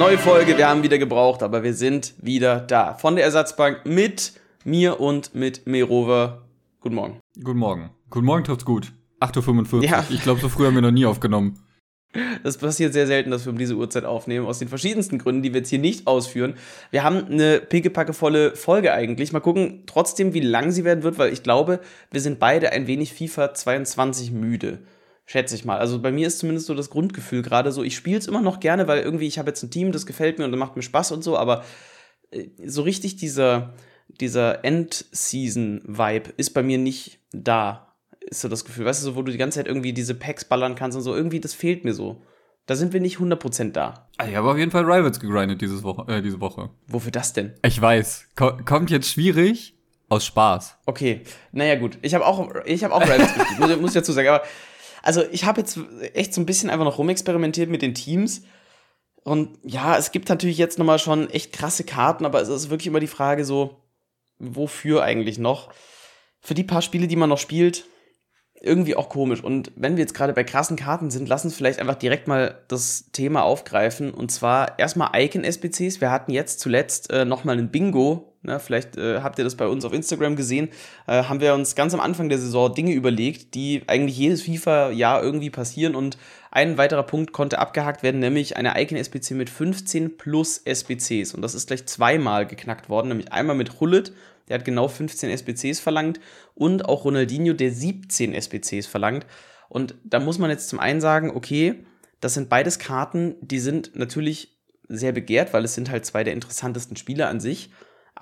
Neue Folge, wir haben wieder gebraucht, aber wir sind wieder da. Von der Ersatzbank mit mir und mit Merover. Guten Morgen. Guten Morgen. Guten Morgen trifft's gut. 8.45 Uhr. Ja. Ich glaube, so früh haben wir noch nie aufgenommen. Das passiert sehr selten, dass wir um diese Uhrzeit aufnehmen, aus den verschiedensten Gründen, die wir jetzt hier nicht ausführen. Wir haben eine pickepackevolle Folge eigentlich. Mal gucken trotzdem, wie lang sie werden wird, weil ich glaube, wir sind beide ein wenig FIFA 22 müde. Schätze ich mal. Also bei mir ist zumindest so das Grundgefühl gerade so, ich spiele es immer noch gerne, weil irgendwie ich habe jetzt ein Team, das gefällt mir und das macht mir Spaß und so, aber äh, so richtig dieser, dieser End-Season-Vibe ist bei mir nicht da ist so das Gefühl, weißt du, so, wo du die ganze Zeit irgendwie diese Packs ballern kannst und so, irgendwie, das fehlt mir so. Da sind wir nicht 100% da. Ah, Ich habe auf jeden Fall Rivals gegrindet dieses Woche, äh, diese Woche. Wofür das denn? Ich weiß. Ko kommt jetzt schwierig aus Spaß. Okay, naja gut. Ich habe auch, ich hab auch Rivals gespielt, muss, muss ich dazu sagen. Aber also ich habe jetzt echt so ein bisschen einfach noch rumexperimentiert mit den Teams. Und ja, es gibt natürlich jetzt nochmal schon echt krasse Karten, aber es ist wirklich immer die Frage so, wofür eigentlich noch? Für die paar Spiele, die man noch spielt, irgendwie auch komisch. Und wenn wir jetzt gerade bei krassen Karten sind, lass uns vielleicht einfach direkt mal das Thema aufgreifen. Und zwar erstmal Icon-SBCs. Wir hatten jetzt zuletzt äh, nochmal ein Bingo. Ne? Vielleicht äh, habt ihr das bei uns auf Instagram gesehen. Äh, haben wir uns ganz am Anfang der Saison Dinge überlegt, die eigentlich jedes FIFA-Jahr irgendwie passieren. Und ein weiterer Punkt konnte abgehakt werden, nämlich eine Icon-SBC mit 15 plus SBCs. Und das ist gleich zweimal geknackt worden, nämlich einmal mit Hullet der hat genau 15 SBCs verlangt und auch Ronaldinho, der 17 SBCs verlangt. Und da muss man jetzt zum einen sagen, okay, das sind beides Karten, die sind natürlich sehr begehrt, weil es sind halt zwei der interessantesten Spieler an sich.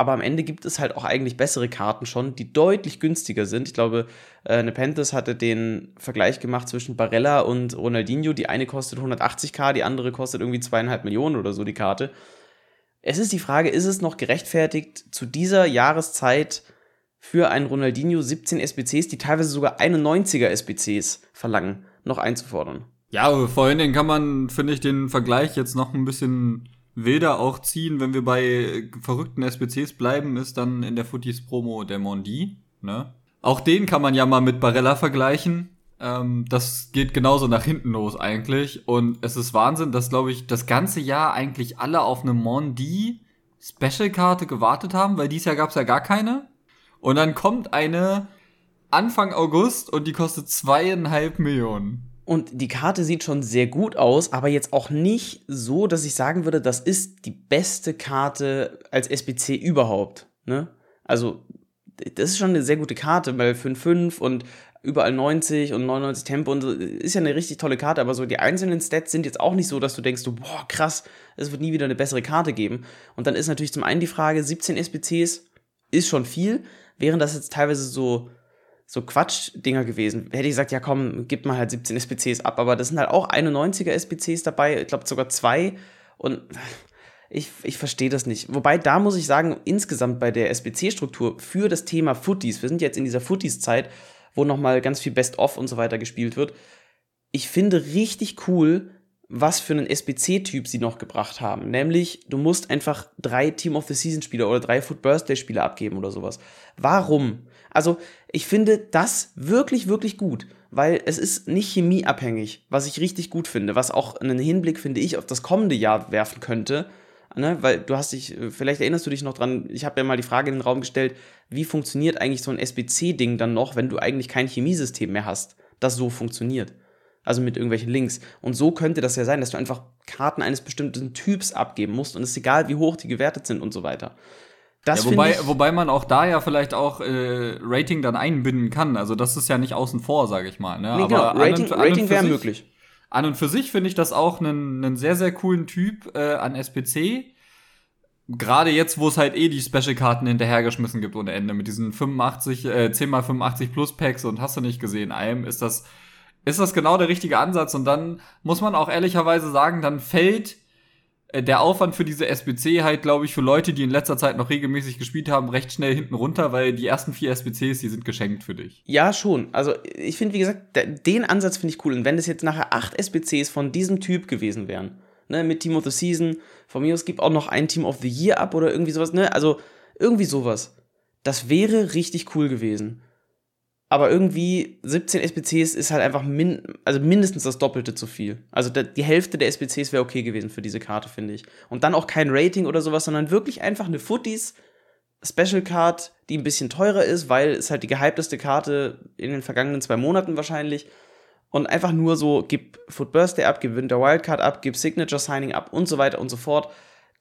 Aber am Ende gibt es halt auch eigentlich bessere Karten schon, die deutlich günstiger sind. Ich glaube, äh, Nepenthes hatte den Vergleich gemacht zwischen Barella und Ronaldinho. Die eine kostet 180k, die andere kostet irgendwie zweieinhalb Millionen oder so die Karte. Es ist die Frage, ist es noch gerechtfertigt, zu dieser Jahreszeit für einen Ronaldinho 17 SBCs, die teilweise sogar 91er SBCs verlangen, noch einzufordern? Ja, aber vor allen Dingen kann man, finde ich, den Vergleich jetzt noch ein bisschen wilder auch ziehen, wenn wir bei verrückten SBCs bleiben, ist dann in der Footies Promo der Mondi, ne? Auch den kann man ja mal mit Barella vergleichen. Ähm, das geht genauso nach hinten los eigentlich. Und es ist Wahnsinn, dass, glaube ich, das ganze Jahr eigentlich alle auf eine Mondi Special-Karte gewartet haben, weil dieses Jahr gab es ja gar keine. Und dann kommt eine Anfang August und die kostet zweieinhalb Millionen. Und die Karte sieht schon sehr gut aus, aber jetzt auch nicht so, dass ich sagen würde, das ist die beste Karte als SBC überhaupt. Ne? Also, das ist schon eine sehr gute Karte, weil 5-5 und überall 90 und 99 Tempo und so, ist ja eine richtig tolle Karte, aber so die einzelnen Stats sind jetzt auch nicht so, dass du denkst, boah, krass, es wird nie wieder eine bessere Karte geben. Und dann ist natürlich zum einen die Frage, 17 SBCs ist schon viel, wären das jetzt teilweise so so Quatsch-Dinger gewesen. Hätte ich gesagt, ja komm, gib mal halt 17 SBCs ab, aber das sind halt auch 91er SBCs dabei, ich glaube sogar zwei und ich, ich verstehe das nicht. Wobei, da muss ich sagen, insgesamt bei der SBC-Struktur für das Thema Footies, wir sind jetzt in dieser Footies-Zeit, wo nochmal ganz viel Best-of und so weiter gespielt wird. Ich finde richtig cool, was für einen SBC-Typ sie noch gebracht haben. Nämlich, du musst einfach drei Team of the Season-Spieler oder drei Foot Birthday-Spieler abgeben oder sowas. Warum? Also, ich finde das wirklich, wirklich gut, weil es ist nicht chemieabhängig, was ich richtig gut finde, was auch einen Hinblick, finde ich, auf das kommende Jahr werfen könnte. Ne? Weil du hast dich, vielleicht erinnerst du dich noch dran, ich habe ja mal die Frage in den Raum gestellt, wie funktioniert eigentlich so ein SBC-Ding dann noch, wenn du eigentlich kein Chemiesystem mehr hast, das so funktioniert? Also mit irgendwelchen Links. Und so könnte das ja sein, dass du einfach Karten eines bestimmten Typs abgeben musst und es ist egal, wie hoch die gewertet sind und so weiter. Das ja, wobei, wobei man auch da ja vielleicht auch äh, Rating dann einbinden kann. Also das ist ja nicht außen vor, sage ich mal. Ne? Nee, genau. Aber Rating, Rating wäre möglich. An und für sich finde ich das auch einen, einen sehr, sehr coolen Typ äh, an SPC. Gerade jetzt, wo es halt eh die Special-Karten hinterhergeschmissen gibt ohne Ende mit diesen 85, äh, 10x85 Plus Packs und hast du nicht gesehen, einem ist das, ist das genau der richtige Ansatz. Und dann muss man auch ehrlicherweise sagen, dann fällt der Aufwand für diese SBC halt, glaube ich, für Leute, die in letzter Zeit noch regelmäßig gespielt haben, recht schnell hinten runter, weil die ersten vier SBCs, die sind geschenkt für dich. Ja, schon. Also ich finde, wie gesagt, den Ansatz finde ich cool. Und wenn es jetzt nachher acht SBCs von diesem Typ gewesen wären, ne, mit Team of the Season, von mir aus gibt auch noch ein Team of the Year ab oder irgendwie sowas, ne, also irgendwie sowas. Das wäre richtig cool gewesen. Aber irgendwie 17 SBCs ist halt einfach min also mindestens das Doppelte zu viel. Also die Hälfte der SBCs wäre okay gewesen für diese Karte, finde ich. Und dann auch kein Rating oder sowas, sondern wirklich einfach eine Footies Special Card, die ein bisschen teurer ist, weil es halt die gehypteste Karte in den vergangenen zwei Monaten wahrscheinlich. Und einfach nur so, gib Foot Birthday ab, gib Winter Wildcard ab, gib Signature Signing ab und so weiter und so fort.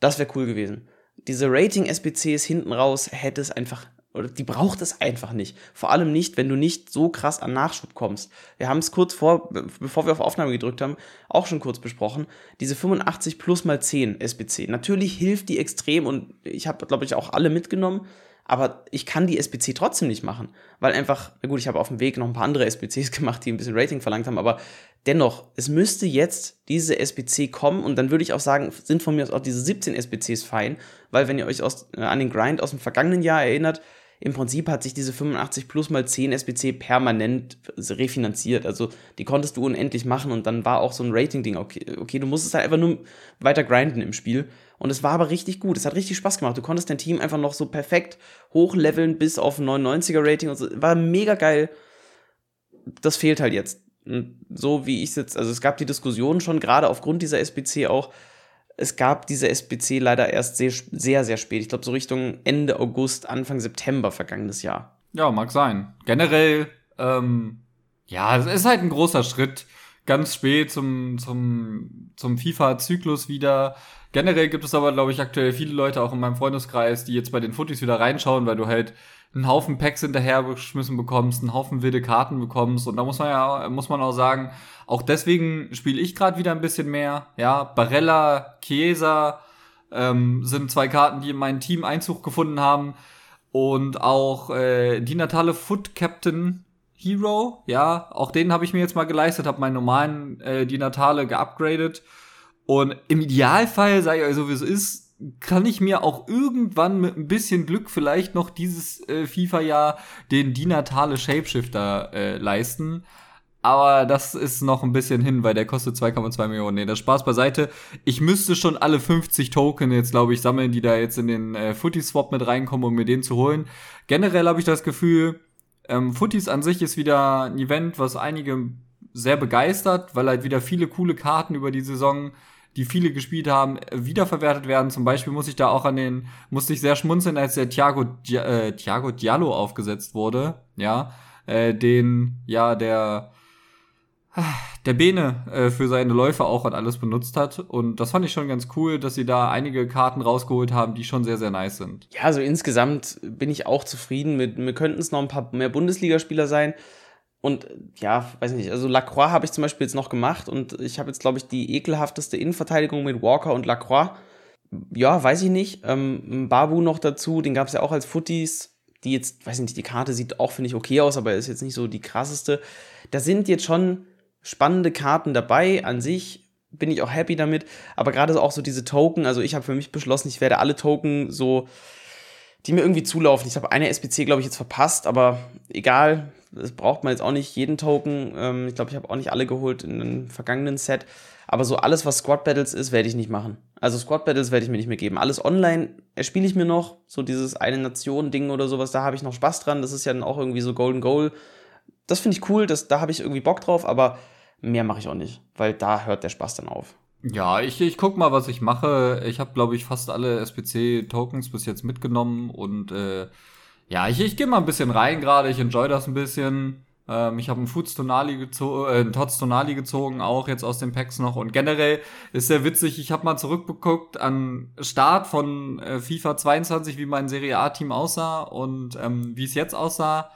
Das wäre cool gewesen. Diese Rating-SBCs hinten raus hätte es einfach oder die braucht es einfach nicht. Vor allem nicht, wenn du nicht so krass an Nachschub kommst. Wir haben es kurz vor, bevor wir auf Aufnahme gedrückt haben, auch schon kurz besprochen. Diese 85 plus mal 10 SBC. Natürlich hilft die extrem und ich habe, glaube ich, auch alle mitgenommen. Aber ich kann die SBC trotzdem nicht machen, weil einfach, na gut, ich habe auf dem Weg noch ein paar andere SBCs gemacht, die ein bisschen Rating verlangt haben, aber dennoch, es müsste jetzt diese SBC kommen und dann würde ich auch sagen, sind von mir aus auch diese 17 SBCs fein, weil wenn ihr euch aus, äh, an den Grind aus dem vergangenen Jahr erinnert, im Prinzip hat sich diese 85 plus mal 10 SBC permanent refinanziert. Also die konntest du unendlich machen und dann war auch so ein Rating-Ding, okay, okay, du musstest halt einfach nur weiter grinden im Spiel. Und es war aber richtig gut. Es hat richtig Spaß gemacht. Du konntest dein Team einfach noch so perfekt hochleveln bis auf ein 99er Rating und so. War mega geil. Das fehlt halt jetzt. Und so wie ich es jetzt, also es gab die Diskussion schon, gerade aufgrund dieser SBC auch, es gab diese SBC leider erst sehr, sehr, sehr spät. Ich glaube, so Richtung Ende August, Anfang September vergangenes Jahr. Ja, mag sein. Generell, ähm, ja, es ist halt ein großer Schritt. Ganz spät zum, zum, zum FIFA-Zyklus wieder. Generell gibt es aber, glaube ich, aktuell viele Leute auch in meinem Freundeskreis, die jetzt bei den Footies wieder reinschauen, weil du halt einen Haufen Packs hinterhergeschmissen bekommst, einen Haufen wilde Karten bekommst. Und da muss man ja, muss man auch sagen, auch deswegen spiele ich gerade wieder ein bisschen mehr. Ja, Barella, Chiesa ähm, sind zwei Karten, die in mein Team Einzug gefunden haben. Und auch äh, die Natale Foot Captain Hero, ja, auch den habe ich mir jetzt mal geleistet, habe meinen normalen äh, die Natale geupgradet. Und im Idealfall, sage ich euch so wie es ist, kann ich mir auch irgendwann mit ein bisschen Glück vielleicht noch dieses äh, FIFA-Jahr den dinatale Shapeshifter äh, leisten. Aber das ist noch ein bisschen hin, weil der kostet 2,2 Millionen. Nee, das Spaß beiseite. Ich müsste schon alle 50 Token jetzt, glaube ich, sammeln, die da jetzt in den äh, Footy-Swap mit reinkommen, um mir den zu holen. Generell habe ich das Gefühl, ähm, Footies an sich ist wieder ein Event, was einige sehr begeistert, weil halt wieder viele coole Karten über die Saison die viele gespielt haben, wiederverwertet werden. Zum Beispiel muss ich da auch an den, musste ich sehr schmunzeln, als der Thiago, äh, Thiago Diallo aufgesetzt wurde, ja, äh, den, ja, der, der Bene äh, für seine Läufe auch und alles benutzt hat. Und das fand ich schon ganz cool, dass sie da einige Karten rausgeholt haben, die schon sehr, sehr nice sind. Ja, also insgesamt bin ich auch zufrieden mit, mir könnten es noch ein paar mehr Bundesligaspieler sein. Und ja, weiß nicht, also Lacroix habe ich zum Beispiel jetzt noch gemacht und ich habe jetzt, glaube ich, die ekelhafteste Innenverteidigung mit Walker und Lacroix. Ja, weiß ich nicht. Ähm, Babu noch dazu, den gab es ja auch als Footies. Die jetzt, weiß ich nicht, die Karte sieht auch, finde ich, okay aus, aber ist jetzt nicht so die krasseste. Da sind jetzt schon spannende Karten dabei an sich. Bin ich auch happy damit. Aber gerade auch so diese Token, also ich habe für mich beschlossen, ich werde alle Token so, die mir irgendwie zulaufen. Ich habe eine SPC, glaube ich, jetzt verpasst, aber egal das braucht man jetzt auch nicht jeden Token. Ähm, ich glaube, ich habe auch nicht alle geholt in einem vergangenen Set. Aber so alles, was Squad Battles ist, werde ich nicht machen. Also Squad Battles werde ich mir nicht mehr geben. Alles online erspiele ich mir noch. So dieses eine Nation-Ding oder sowas, da habe ich noch Spaß dran. Das ist ja dann auch irgendwie so Golden Goal. Das finde ich cool, das, da habe ich irgendwie Bock drauf, aber mehr mache ich auch nicht, weil da hört der Spaß dann auf. Ja, ich, ich guck mal, was ich mache. Ich habe, glaube ich, fast alle SPC-Tokens bis jetzt mitgenommen und äh, ja, ich, ich gehe mal ein bisschen rein gerade, ich enjoy das ein bisschen. Ähm, ich habe einen Foods Tonali gezogen, äh, einen Tots Tonali gezogen, auch jetzt aus den Packs noch. Und generell ist sehr witzig, ich habe mal zurückgeguckt an Start von äh, FIFA 22, wie mein Serie A-Team aussah und ähm, wie es jetzt aussah.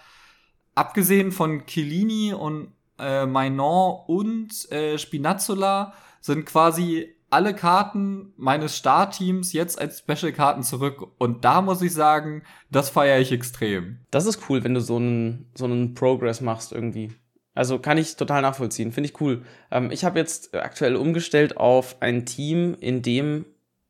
Abgesehen von Chiellini und äh, Mainon und äh, Spinazzola sind quasi alle Karten meines Startteams jetzt als Special-Karten zurück. Und da muss ich sagen, das feiere ich extrem. Das ist cool, wenn du so einen, so einen Progress machst irgendwie. Also kann ich total nachvollziehen, finde ich cool. Ähm, ich habe jetzt aktuell umgestellt auf ein Team, in dem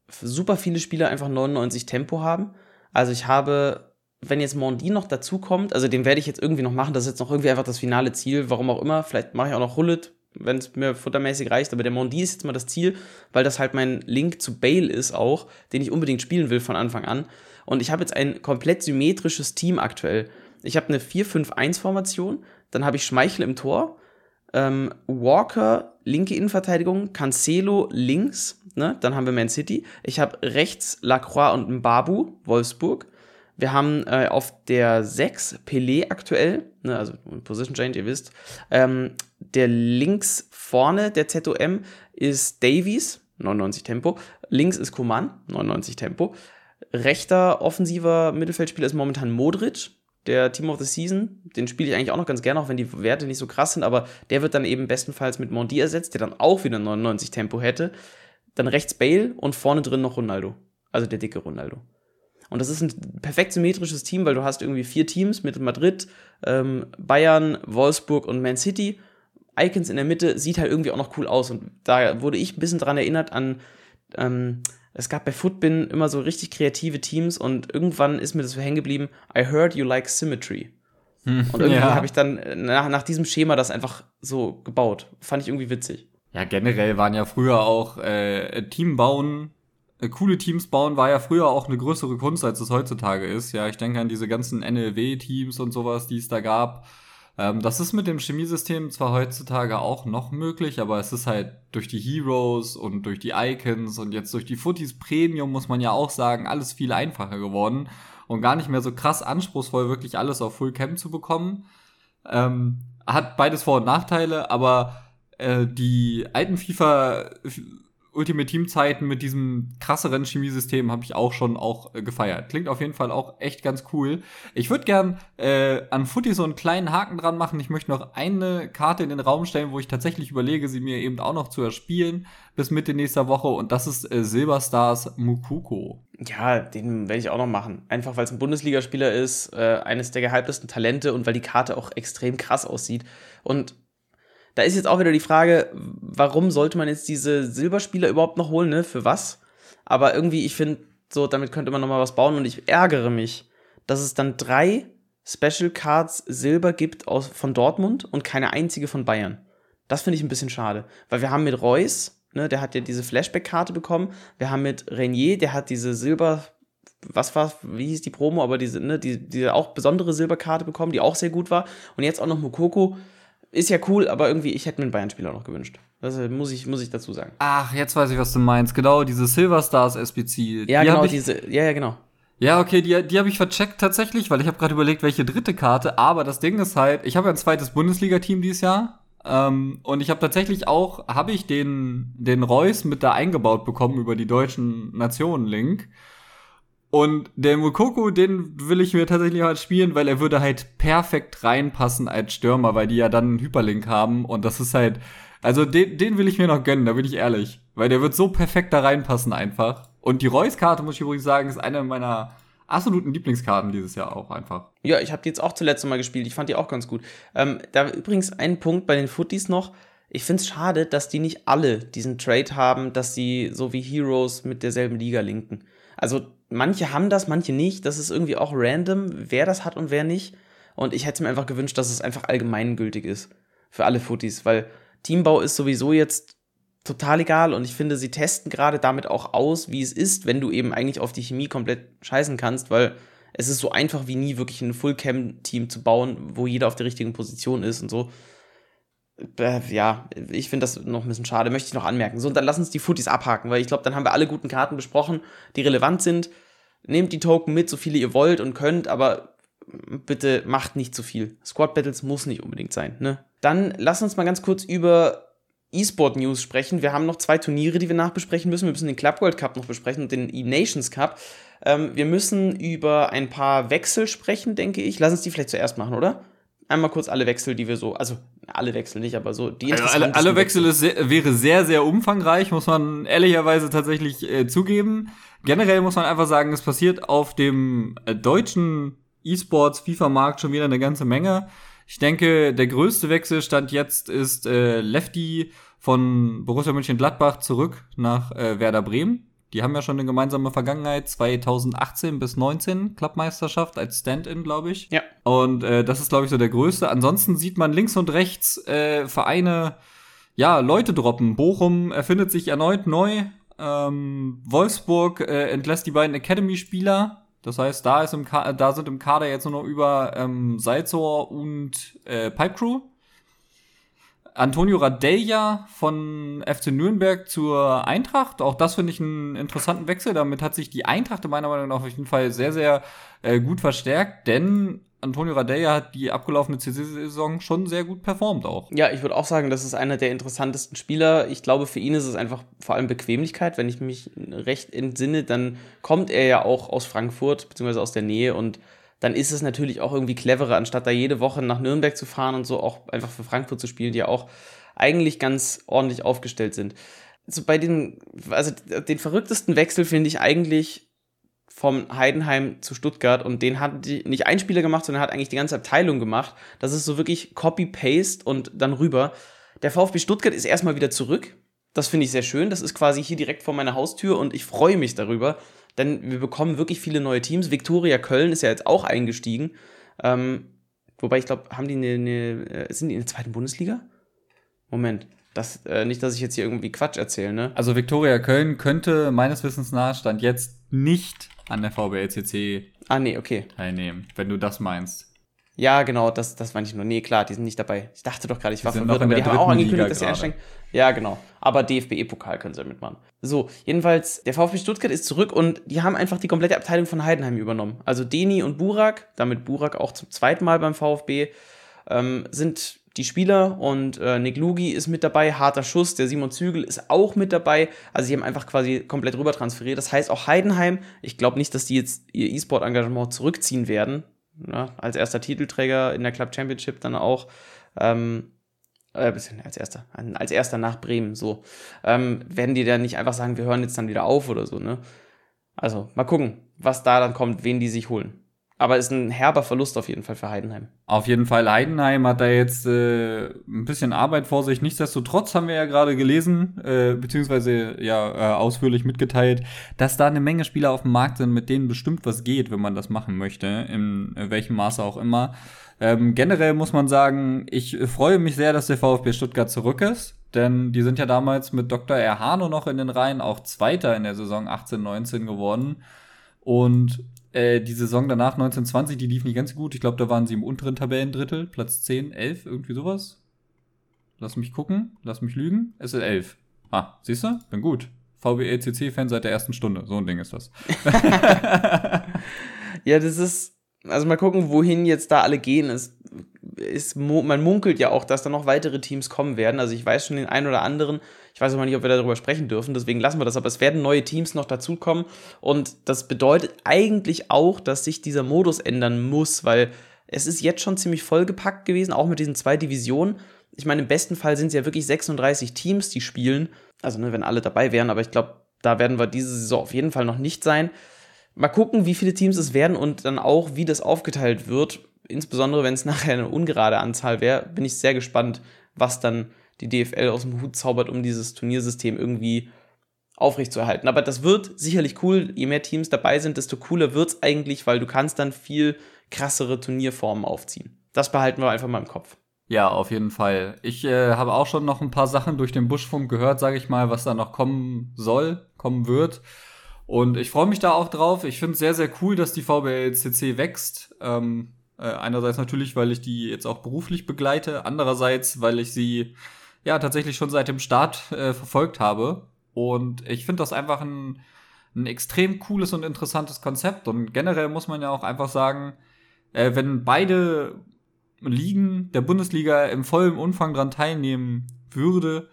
super viele Spieler einfach 99 Tempo haben. Also ich habe, wenn jetzt Mondi noch dazu kommt, also den werde ich jetzt irgendwie noch machen, das ist jetzt noch irgendwie einfach das finale Ziel, warum auch immer. Vielleicht mache ich auch noch Hullet, wenn es mir futtermäßig reicht. Aber der Mondi ist jetzt mal das Ziel, weil das halt mein Link zu Bale ist auch, den ich unbedingt spielen will von Anfang an. Und ich habe jetzt ein komplett symmetrisches Team aktuell. Ich habe eine 4-5-1-Formation, dann habe ich Schmeichel im Tor, ähm, Walker, linke Innenverteidigung, Cancelo links, ne? dann haben wir Man City. Ich habe rechts Lacroix und Mbabu, Wolfsburg. Wir haben äh, auf der 6 Pelé aktuell, ne, also Position Change, ihr wisst. Ähm, der links vorne, der ZOM, ist Davies, 99 Tempo. Links ist Kuman, 99 Tempo. Rechter offensiver Mittelfeldspieler ist momentan Modric, der Team of the Season. Den spiele ich eigentlich auch noch ganz gerne, auch wenn die Werte nicht so krass sind, aber der wird dann eben bestenfalls mit Mondi ersetzt, der dann auch wieder 99 Tempo hätte. Dann rechts Bale und vorne drin noch Ronaldo. Also der dicke Ronaldo. Und das ist ein perfekt symmetrisches Team, weil du hast irgendwie vier Teams mit Madrid, ähm, Bayern, Wolfsburg und Man City. Icons in der Mitte sieht halt irgendwie auch noch cool aus. Und da wurde ich ein bisschen dran erinnert an, ähm, es gab bei Footbin immer so richtig kreative Teams und irgendwann ist mir das so hängen geblieben, I heard you like symmetry. Hm, und irgendwie ja. habe ich dann nach, nach diesem Schema das einfach so gebaut. Fand ich irgendwie witzig. Ja, generell waren ja früher auch äh, Teambauen äh, coole Teams bauen war ja früher auch eine größere Kunst, als es heutzutage ist. Ja, ich denke an diese ganzen NLW-Teams und sowas, die es da gab. Ähm, das ist mit dem Chemiesystem zwar heutzutage auch noch möglich, aber es ist halt durch die Heroes und durch die Icons und jetzt durch die Footies Premium, muss man ja auch sagen, alles viel einfacher geworden und gar nicht mehr so krass anspruchsvoll, wirklich alles auf Full Cam zu bekommen. Ähm, hat beides Vor- und Nachteile, aber äh, die alten FIFA Ultimate Team Zeiten mit diesem krasseren Chemiesystem habe ich auch schon auch äh, gefeiert. Klingt auf jeden Fall auch echt ganz cool. Ich würde gern äh, an Footy so einen kleinen Haken dran machen. Ich möchte noch eine Karte in den Raum stellen, wo ich tatsächlich überlege, sie mir eben auch noch zu erspielen bis Mitte nächster Woche und das ist äh, Silberstars Mukuko. Ja, den werde ich auch noch machen. Einfach weil es ein Bundesligaspieler ist, äh, eines der gehyptesten Talente und weil die Karte auch extrem krass aussieht. Und da ist jetzt auch wieder die Frage, warum sollte man jetzt diese Silberspieler überhaupt noch holen, ne? Für was? Aber irgendwie, ich finde, so, damit könnte man noch mal was bauen und ich ärgere mich, dass es dann drei Special Cards Silber gibt aus, von Dortmund und keine einzige von Bayern. Das finde ich ein bisschen schade, weil wir haben mit Reus, ne, der hat ja diese Flashback-Karte bekommen, wir haben mit Renier, der hat diese Silber, was war, wie hieß die Promo, aber diese, ne, die, diese auch besondere Silberkarte bekommen, die auch sehr gut war und jetzt auch noch Mokoko, ist ja cool, aber irgendwie, ich hätte mir einen Bayern-Spieler noch gewünscht. Das muss ich, muss ich dazu sagen. Ach, jetzt weiß ich, was du meinst. Genau, diese Silver Stars SBC. Ja, die genau, diese, ja, ja, genau. Ja, okay, die, die habe ich vercheckt tatsächlich, weil ich habe gerade überlegt, welche dritte Karte. Aber das Ding ist halt, ich habe ja ein zweites Bundesliga-Team dieses Jahr. Ähm, und ich habe tatsächlich auch, habe ich den, den Reus mit da eingebaut bekommen über die deutschen Nationen-Link. Und der Mukoko, den will ich mir tatsächlich halt spielen, weil er würde halt perfekt reinpassen als Stürmer, weil die ja dann einen Hyperlink haben und das ist halt, also den, den will ich mir noch gönnen, da bin ich ehrlich. Weil der wird so perfekt da reinpassen einfach. Und die Reus-Karte, muss ich übrigens sagen, ist eine meiner absoluten Lieblingskarten dieses Jahr auch einfach. Ja, ich habe die jetzt auch zuletzt mal gespielt. Ich fand die auch ganz gut. Ähm, da übrigens ein Punkt bei den Footies noch. Ich finde es schade, dass die nicht alle diesen Trade haben, dass sie so wie Heroes mit derselben Liga linken. Also manche haben das, manche nicht. Das ist irgendwie auch random, wer das hat und wer nicht. Und ich hätte mir einfach gewünscht, dass es einfach allgemeingültig ist für alle Footies, weil Teambau ist sowieso jetzt total egal und ich finde, sie testen gerade damit auch aus, wie es ist, wenn du eben eigentlich auf die Chemie komplett scheißen kannst, weil es ist so einfach wie nie, wirklich ein Full-Cam-Team zu bauen, wo jeder auf der richtigen Position ist und so ja, ich finde das noch ein bisschen schade, möchte ich noch anmerken. So, und dann lass uns die Footies abhaken, weil ich glaube, dann haben wir alle guten Karten besprochen, die relevant sind. Nehmt die Token mit, so viele ihr wollt und könnt, aber bitte macht nicht zu viel. Squad Battles muss nicht unbedingt sein, ne? Dann lass uns mal ganz kurz über E-Sport News sprechen. Wir haben noch zwei Turniere, die wir nachbesprechen müssen. Wir müssen den Club World Cup noch besprechen und den E-Nations Cup. Ähm, wir müssen über ein paar Wechsel sprechen, denke ich. Lass uns die vielleicht zuerst machen, oder? einmal kurz alle Wechsel, die wir so, also alle Wechsel nicht, aber so die also alle, alle Wechsel ist sehr, wäre sehr, sehr umfangreich, muss man ehrlicherweise tatsächlich äh, zugeben. Generell muss man einfach sagen, es passiert auf dem äh, deutschen E-Sports FIFA-Markt schon wieder eine ganze Menge. Ich denke, der größte Wechselstand jetzt ist äh, Lefty von Borussia Mönchengladbach zurück nach äh, Werder Bremen. Die haben ja schon eine gemeinsame Vergangenheit, 2018 bis 19 Clubmeisterschaft als Stand-in, glaube ich. Ja. Und äh, das ist, glaube ich, so der größte. Ansonsten sieht man links und rechts äh, Vereine, ja, Leute droppen. Bochum erfindet sich erneut neu. Ähm, Wolfsburg äh, entlässt die beiden Academy-Spieler. Das heißt, da, ist im da sind im Kader jetzt nur noch über ähm, Salzor und äh, Pipe Crew. Antonio Radella von FC Nürnberg zur Eintracht. Auch das finde ich einen interessanten Wechsel. Damit hat sich die Eintracht meiner Meinung nach auf jeden Fall sehr, sehr äh, gut verstärkt, denn Antonio Radella hat die abgelaufene CC-Saison schon sehr gut performt auch. Ja, ich würde auch sagen, das ist einer der interessantesten Spieler. Ich glaube, für ihn ist es einfach vor allem Bequemlichkeit. Wenn ich mich recht entsinne, dann kommt er ja auch aus Frankfurt, beziehungsweise aus der Nähe und dann ist es natürlich auch irgendwie cleverer, anstatt da jede Woche nach Nürnberg zu fahren und so auch einfach für Frankfurt zu spielen, die ja auch eigentlich ganz ordentlich aufgestellt sind. Also bei den, also den verrücktesten Wechsel finde ich eigentlich vom Heidenheim zu Stuttgart und den hat die, nicht ein Spieler gemacht, sondern hat eigentlich die ganze Abteilung gemacht. Das ist so wirklich Copy-Paste und dann rüber. Der VfB Stuttgart ist erstmal wieder zurück. Das finde ich sehr schön. Das ist quasi hier direkt vor meiner Haustür und ich freue mich darüber, denn wir bekommen wirklich viele neue Teams. Viktoria Köln ist ja jetzt auch eingestiegen. Ähm, wobei ich glaube, haben die eine, eine, äh, sind die in der zweiten Bundesliga? Moment. Das, äh, nicht, dass ich jetzt hier irgendwie Quatsch erzähle, ne? Also Viktoria Köln könnte meines Wissens nach Stand jetzt nicht an der VBLCC ah, nee, okay. teilnehmen, wenn du das meinst. Ja, genau, das, das meine ich nur. Nee, klar, die sind nicht dabei. Ich dachte doch gerade, ich war verwirrt, aber die haben auch angekündigt, dass sie einsteigen. Ja, genau. Aber DFB-Pokal können sie mitmachen. So, jedenfalls, der VfB Stuttgart ist zurück und die haben einfach die komplette Abteilung von Heidenheim übernommen. Also Deni und Burak, damit Burak auch zum zweiten Mal beim VfB, ähm, sind die Spieler und äh, Nick Lugi ist mit dabei, harter Schuss, der Simon Zügel ist auch mit dabei. Also sie haben einfach quasi komplett rüber transferiert. Das heißt auch Heidenheim, ich glaube nicht, dass die jetzt ihr E-Sport-Engagement zurückziehen werden. Ja, als erster Titelträger in der Club Championship dann auch. Ähm, äh, als erster, als erster nach Bremen, so. Ähm, werden die dann nicht einfach sagen, wir hören jetzt dann wieder auf oder so, ne? Also, mal gucken, was da dann kommt, wen die sich holen. Aber ist ein herber Verlust auf jeden Fall für Heidenheim. Auf jeden Fall, Heidenheim hat da jetzt äh, ein bisschen Arbeit vor sich. Nichtsdestotrotz haben wir ja gerade gelesen, äh, beziehungsweise ja äh, ausführlich mitgeteilt, dass da eine Menge Spieler auf dem Markt sind, mit denen bestimmt was geht, wenn man das machen möchte, in welchem Maße auch immer. Ähm, generell muss man sagen, ich freue mich sehr, dass der VfB Stuttgart zurück ist. Denn die sind ja damals mit Dr. Erhano noch in den Reihen auch Zweiter in der Saison 18-19 geworden. Und äh, die Saison danach, 1920, die lief nicht ganz gut. Ich glaube, da waren sie im unteren Tabellendrittel, Platz 10, 11, irgendwie sowas. Lass mich gucken, lass mich lügen. Es ist 11. Ah, siehst du? Bin gut. VWLCC-Fan seit der ersten Stunde. So ein Ding ist das. ja, das ist. Also mal gucken, wohin jetzt da alle gehen. Es ist, man munkelt ja auch, dass da noch weitere Teams kommen werden. Also ich weiß schon den einen oder anderen, ich weiß aber nicht, ob wir darüber sprechen dürfen, deswegen lassen wir das. Aber es werden neue Teams noch dazukommen. Und das bedeutet eigentlich auch, dass sich dieser Modus ändern muss, weil es ist jetzt schon ziemlich vollgepackt gewesen, auch mit diesen zwei Divisionen. Ich meine, im besten Fall sind es ja wirklich 36 Teams, die spielen. Also, ne, wenn alle dabei wären, aber ich glaube, da werden wir diese Saison auf jeden Fall noch nicht sein. Mal gucken, wie viele Teams es werden und dann auch, wie das aufgeteilt wird. Insbesondere, wenn es nachher eine ungerade Anzahl wäre, bin ich sehr gespannt, was dann die DFL aus dem Hut zaubert, um dieses Turniersystem irgendwie aufrechtzuerhalten. Aber das wird sicherlich cool. Je mehr Teams dabei sind, desto cooler wird es eigentlich, weil du kannst dann viel krassere Turnierformen aufziehen. Das behalten wir einfach mal im Kopf. Ja, auf jeden Fall. Ich äh, habe auch schon noch ein paar Sachen durch den Buschfunk gehört, sage ich mal, was da noch kommen soll, kommen wird. Und ich freue mich da auch drauf. Ich finde es sehr, sehr cool, dass die VBLCC wächst. Ähm, äh, einerseits natürlich, weil ich die jetzt auch beruflich begleite, andererseits, weil ich sie ja tatsächlich schon seit dem Start äh, verfolgt habe. Und ich finde das einfach ein, ein extrem cooles und interessantes Konzept. Und generell muss man ja auch einfach sagen, äh, wenn beide Ligen der Bundesliga im vollen Umfang dran teilnehmen würde,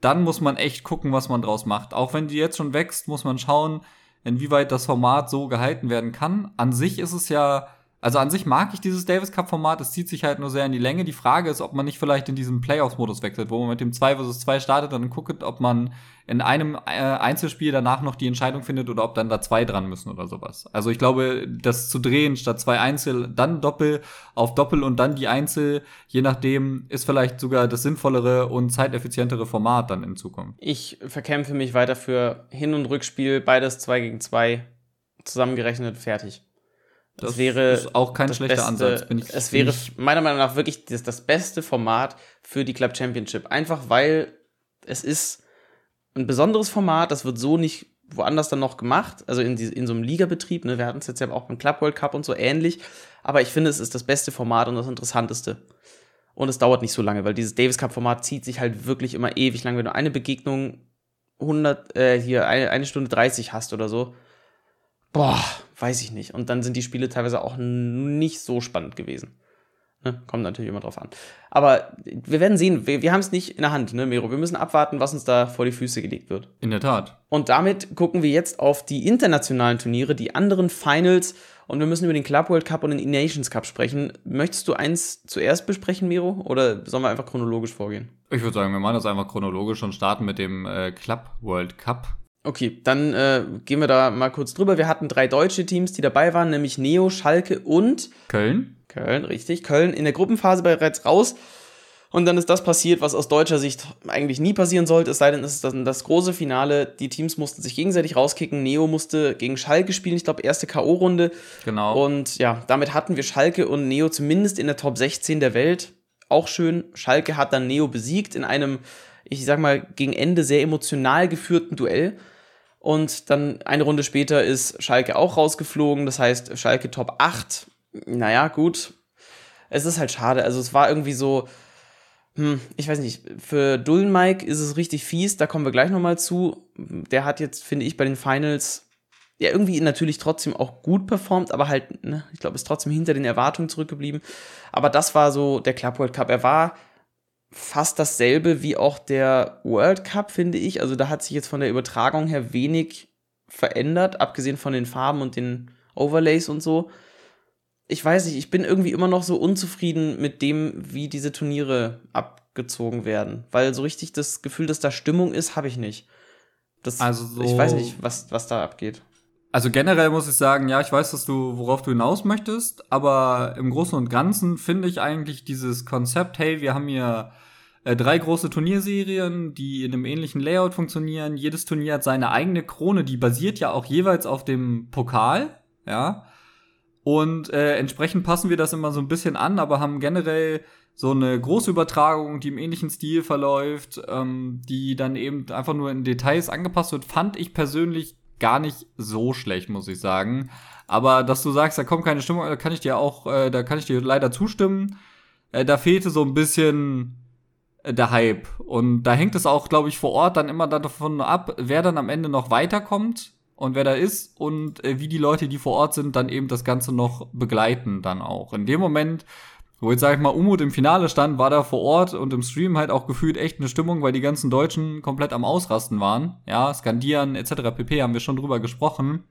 dann muss man echt gucken, was man draus macht. Auch wenn die jetzt schon wächst, muss man schauen, inwieweit das Format so gehalten werden kann. An sich ist es ja also an sich mag ich dieses Davis Cup Format, es zieht sich halt nur sehr in die Länge. Die Frage ist, ob man nicht vielleicht in diesen Playoffs-Modus wechselt, wo man mit dem 2 vs 2 startet und dann guckt, ob man in einem äh, Einzelspiel danach noch die Entscheidung findet oder ob dann da zwei dran müssen oder sowas. Also ich glaube, das zu drehen statt zwei Einzel, dann Doppel auf Doppel und dann die Einzel, je nachdem, ist vielleicht sogar das sinnvollere und zeiteffizientere Format dann in Zukunft. Ich verkämpfe mich weiter für Hin- und Rückspiel, beides 2 gegen 2 zusammengerechnet, fertig. Das, das wäre ist auch kein schlechter beste, Ansatz. Bin ich, es wäre meiner Meinung nach wirklich das, das beste Format für die Club Championship. Einfach weil es ist ein besonderes Format, das wird so nicht woanders dann noch gemacht, also in, die, in so einem Ligabetrieb. Ne? Wir hatten es jetzt ja auch beim Club World Cup und so ähnlich. Aber ich finde, es ist das beste Format und das interessanteste. Und es dauert nicht so lange, weil dieses Davis Cup-Format zieht sich halt wirklich immer ewig lang. Wenn du eine Begegnung 100, äh, hier eine, eine Stunde 30 hast oder so, boah, weiß ich nicht. Und dann sind die Spiele teilweise auch nicht so spannend gewesen. Ne? Kommt natürlich immer drauf an. Aber wir werden sehen, wir, wir haben es nicht in der Hand, ne, Miro? Wir müssen abwarten, was uns da vor die Füße gelegt wird. In der Tat. Und damit gucken wir jetzt auf die internationalen Turniere, die anderen Finals. Und wir müssen über den Club World Cup und den E-Nations Cup sprechen. Möchtest du eins zuerst besprechen, Miro? Oder sollen wir einfach chronologisch vorgehen? Ich würde sagen, wir machen das einfach chronologisch und starten mit dem äh, Club World Cup. Okay, dann äh, gehen wir da mal kurz drüber. Wir hatten drei deutsche Teams, die dabei waren, nämlich Neo, Schalke und Köln. Köln, richtig. Köln in der Gruppenphase bereits raus. Und dann ist das passiert, was aus deutscher Sicht eigentlich nie passieren sollte, es sei denn, es ist dann das große Finale. Die Teams mussten sich gegenseitig rauskicken. Neo musste gegen Schalke spielen, ich glaube, erste K.O.-Runde. Genau. Und ja, damit hatten wir Schalke und Neo zumindest in der Top 16 der Welt. Auch schön. Schalke hat dann Neo besiegt in einem, ich sag mal, gegen Ende sehr emotional geführten Duell. Und dann eine Runde später ist Schalke auch rausgeflogen. Das heißt, Schalke Top 8. Naja, gut. Es ist halt schade. Also es war irgendwie so, hm, ich weiß nicht, für Dullen Mike ist es richtig fies, da kommen wir gleich nochmal zu. Der hat jetzt, finde ich, bei den Finals ja irgendwie natürlich trotzdem auch gut performt, aber halt, ne, ich glaube, ist trotzdem hinter den Erwartungen zurückgeblieben. Aber das war so der Club World Cup. Er war fast dasselbe wie auch der World Cup, finde ich. Also da hat sich jetzt von der Übertragung her wenig verändert, abgesehen von den Farben und den Overlays und so. Ich weiß nicht, ich bin irgendwie immer noch so unzufrieden mit dem, wie diese Turniere abgezogen werden. Weil so richtig das Gefühl, dass da Stimmung ist, habe ich nicht. Das, Also so- ich weiß nicht, was, was da abgeht. Also generell muss ich sagen, ja, ich weiß, dass du, worauf du hinaus möchtest, aber im Großen und Ganzen finde ich eigentlich dieses Konzept, hey, wir haben hier äh, drei große Turnierserien, die in einem ähnlichen Layout funktionieren. Jedes Turnier hat seine eigene Krone, die basiert ja auch jeweils auf dem Pokal, ja. Und äh, entsprechend passen wir das immer so ein bisschen an, aber haben generell so eine große Übertragung, die im ähnlichen Stil verläuft, ähm, die dann eben einfach nur in Details angepasst wird, fand ich persönlich gar nicht so schlecht, muss ich sagen. Aber dass du sagst, da kommt keine Stimmung, da kann ich dir auch, äh, da kann ich dir leider zustimmen. Äh, da fehlte so ein bisschen äh, der Hype. Und da hängt es auch, glaube ich, vor Ort dann immer davon ab, wer dann am Ende noch weiterkommt und wer da ist und äh, wie die Leute, die vor Ort sind, dann eben das Ganze noch begleiten dann auch. In dem Moment, wo jetzt sag ich mal Umut im Finale stand, war da vor Ort und im Stream halt auch gefühlt echt eine Stimmung, weil die ganzen Deutschen komplett am Ausrasten waren. Ja, skandieren etc. pp. haben wir schon drüber gesprochen.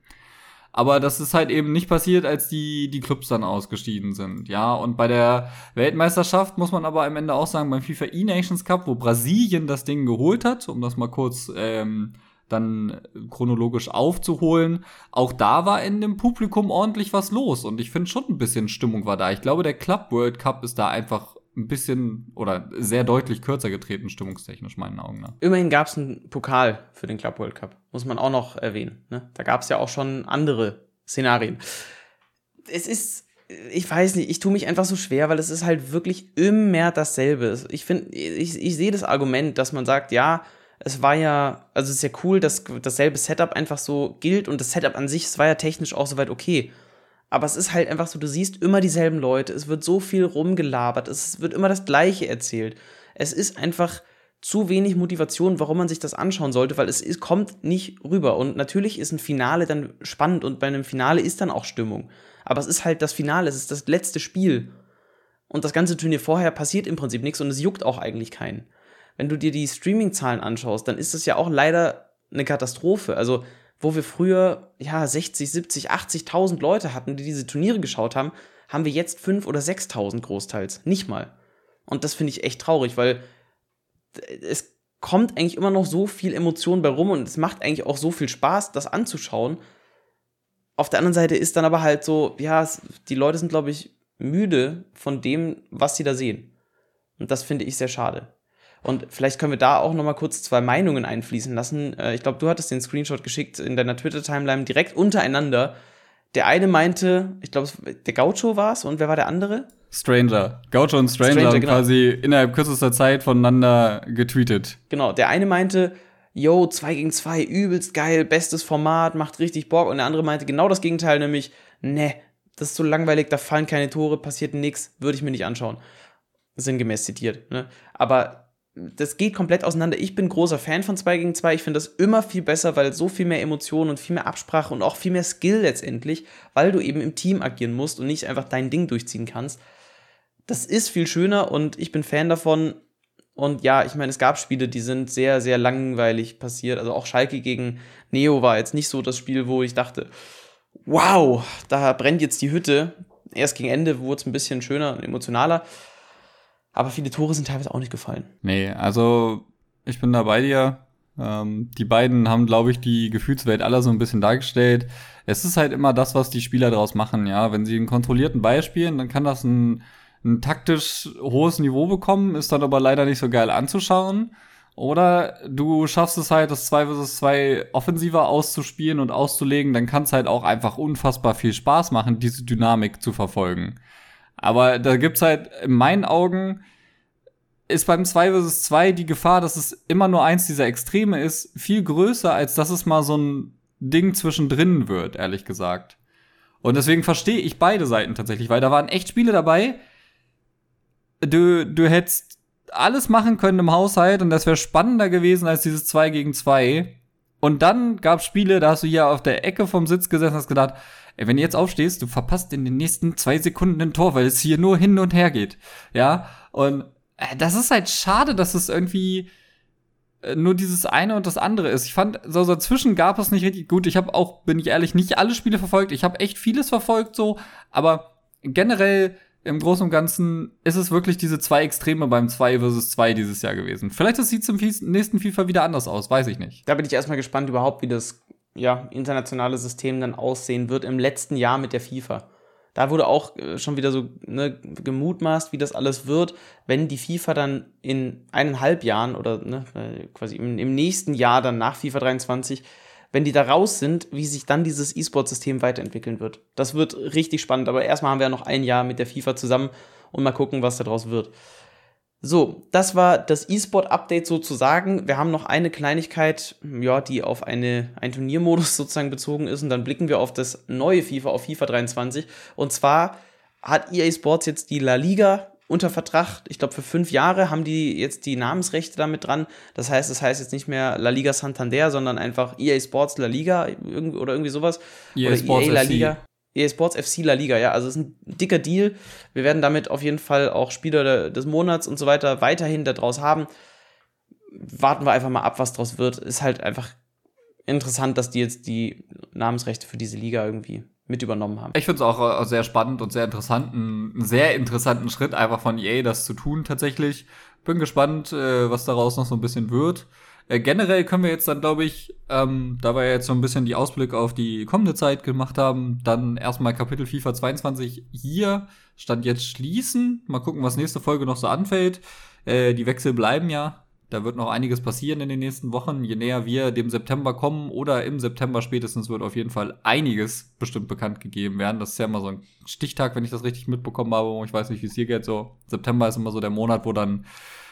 Aber das ist halt eben nicht passiert, als die, die Clubs dann ausgestiegen sind. Ja, und bei der Weltmeisterschaft muss man aber am Ende auch sagen, beim FIFA E-Nations Cup, wo Brasilien das Ding geholt hat, um das mal kurz ähm, dann chronologisch aufzuholen, auch da war in dem Publikum ordentlich was los. Und ich finde schon ein bisschen Stimmung war da. Ich glaube, der Club World Cup ist da einfach ein bisschen oder sehr deutlich kürzer getreten, stimmungstechnisch, meinen Augen nach. Immerhin gab es einen Pokal für den Club World Cup. Muss man auch noch erwähnen. Ne? Da gab es ja auch schon andere Szenarien. Es ist, ich weiß nicht, ich tue mich einfach so schwer, weil es ist halt wirklich immer dasselbe. Ich finde, ich, ich sehe das Argument, dass man sagt, ja, es war ja, also es ist ja cool, dass dasselbe Setup einfach so gilt und das Setup an sich, es war ja technisch auch soweit okay. Aber es ist halt einfach so, du siehst immer dieselben Leute, es wird so viel rumgelabert, es wird immer das Gleiche erzählt. Es ist einfach zu wenig Motivation, warum man sich das anschauen sollte, weil es ist, kommt nicht rüber. Und natürlich ist ein Finale dann spannend und bei einem Finale ist dann auch Stimmung. Aber es ist halt das Finale, es ist das letzte Spiel. Und das ganze Turnier vorher passiert im Prinzip nichts und es juckt auch eigentlich keinen. Wenn du dir die Streaming-Zahlen anschaust, dann ist das ja auch leider eine Katastrophe. Also, wo wir früher ja 60, 70, 80.000 Leute hatten, die diese Turniere geschaut haben, haben wir jetzt 5 oder 6.000 großteils. Nicht mal. Und das finde ich echt traurig, weil es kommt eigentlich immer noch so viel Emotion bei rum und es macht eigentlich auch so viel Spaß, das anzuschauen. Auf der anderen Seite ist dann aber halt so, ja, die Leute sind, glaube ich, müde von dem, was sie da sehen. Und das finde ich sehr schade. Und vielleicht können wir da auch noch mal kurz zwei Meinungen einfließen lassen. Äh, Ich glaube, du hattest den Screenshot geschickt in deiner Twitter-Timeline direkt untereinander. Der eine meinte, ich glaube, der Gaucho war es und wer war der andere? Stranger. Gaucho und Stranger, Stranger, haben genau. quasi innerhalb kürzester Zeit voneinander getweetet. Genau, der eine meinte, yo, 2 gegen 2, übelst geil, bestes Format, macht richtig Bock. Und der andere meinte genau das Gegenteil, nämlich, ne, das ist so langweilig, da fallen keine Tore, passiert nichts, würde ich mir nicht anschauen. Sinngemäß zitiert. Ne? Aber das geht komplett auseinander. Ich bin großer Fan von 2 gegen 2. Ich finde das immer viel besser, weil so viel mehr Emotionen und viel mehr Absprache und auch viel mehr Skill letztendlich, weil du eben im Team agieren musst und nicht einfach dein Ding durchziehen kannst. Das ist viel schöner und ich bin Fan davon. Und ja, ich meine, es gab Spiele, die sind sehr, sehr langweilig passiert. Also auch Schalke gegen Neo war jetzt nicht so das Spiel, wo ich dachte, wow, da brennt jetzt die Hütte. Erst gegen Ende wurde es ein bisschen schöner und emotionaler. Aber viele Tore sind teilweise auch nicht gefallen. Nee, also ich bin da bei dir. Ähm, die beiden haben, glaube ich, die Gefühlswelt aller so ein bisschen dargestellt. Es ist halt immer das, was die Spieler daraus machen, ja. Wenn sie einen kontrollierten Ball spielen, dann kann das ein, ein taktisch hohes Niveau bekommen, ist dann aber leider nicht so geil anzuschauen. Oder du schaffst es halt, das 2 vs 2 offensiver auszuspielen und auszulegen, dann kann es halt auch einfach unfassbar viel Spaß machen, diese Dynamik zu verfolgen. Aber da gibt's halt, in meinen Augen, ist beim 2 vs 2 die Gefahr, dass es immer nur eins dieser Extreme ist, viel größer, als dass es mal so ein Ding zwischendrin wird, ehrlich gesagt. Und deswegen verstehe ich beide Seiten tatsächlich, weil da waren echt Spiele dabei. Du, du hättest alles machen können im Haushalt und das wäre spannender gewesen als dieses 2 gegen 2. Und dann gab Spiele, da hast du hier auf der Ecke vom Sitz gesessen und hast gedacht, ey, wenn du jetzt aufstehst, du verpasst in den nächsten zwei Sekunden ein Tor, weil es hier nur hin und her geht. Ja, und äh, das ist halt schade, dass es irgendwie äh, nur dieses eine und das andere ist. Ich fand, so dazwischen gab es nicht richtig gut. Ich habe auch, bin ich ehrlich, nicht alle Spiele verfolgt. Ich habe echt vieles verfolgt so, aber generell im Großen und Ganzen ist es wirklich diese zwei Extreme beim 2 versus 2 dieses Jahr gewesen. Vielleicht sieht es im nächsten FIFA wieder anders aus, weiß ich nicht. Da bin ich erstmal gespannt überhaupt, wie das ja, internationale System dann aussehen wird im letzten Jahr mit der FIFA. Da wurde auch äh, schon wieder so ne, gemutmaßt, wie das alles wird, wenn die FIFA dann in eineinhalb Jahren oder ne, äh, quasi im, im nächsten Jahr dann nach FIFA 23, wenn die da raus sind, wie sich dann dieses E-Sport-System weiterentwickeln wird. Das wird richtig spannend, aber erstmal haben wir ja noch ein Jahr mit der FIFA zusammen und mal gucken, was daraus wird. So, das war das E-Sport-Update sozusagen. Wir haben noch eine Kleinigkeit, ja, die auf eine, einen Turniermodus sozusagen bezogen ist. Und dann blicken wir auf das neue FIFA, auf FIFA 23. Und zwar hat EA Sports jetzt die La Liga unter Vertrag. Ich glaube, für fünf Jahre haben die jetzt die Namensrechte damit dran. Das heißt, es das heißt jetzt nicht mehr La Liga Santander, sondern einfach EA Sports La Liga oder irgendwie sowas. EA oder Sports EA La Liga. EA Sports FC La Liga, ja, also es ist ein dicker Deal. Wir werden damit auf jeden Fall auch Spieler des Monats und so weiter weiterhin daraus haben. Warten wir einfach mal ab, was daraus wird. Ist halt einfach interessant, dass die jetzt die Namensrechte für diese Liga irgendwie mit übernommen haben. Ich finde es auch sehr spannend und sehr interessant, einen sehr interessanten Schritt einfach von EA das zu tun tatsächlich. Bin gespannt, äh, was daraus noch so ein bisschen wird. Äh, generell können wir jetzt dann, glaube ich, ähm, da wir jetzt so ein bisschen die Ausblick auf die kommende Zeit gemacht haben, dann erstmal Kapitel FIFA 22 hier stand jetzt schließen. Mal gucken, was nächste Folge noch so anfällt. Äh, die Wechsel bleiben ja. Da wird noch einiges passieren in den nächsten Wochen. Je näher wir dem September kommen oder im September spätestens wird auf jeden Fall einiges bestimmt bekannt gegeben werden. Das ist ja immer so ein Stichtag, wenn ich das richtig mitbekommen habe. Ich weiß nicht, wie es hier geht. So September ist immer so der Monat, wo dann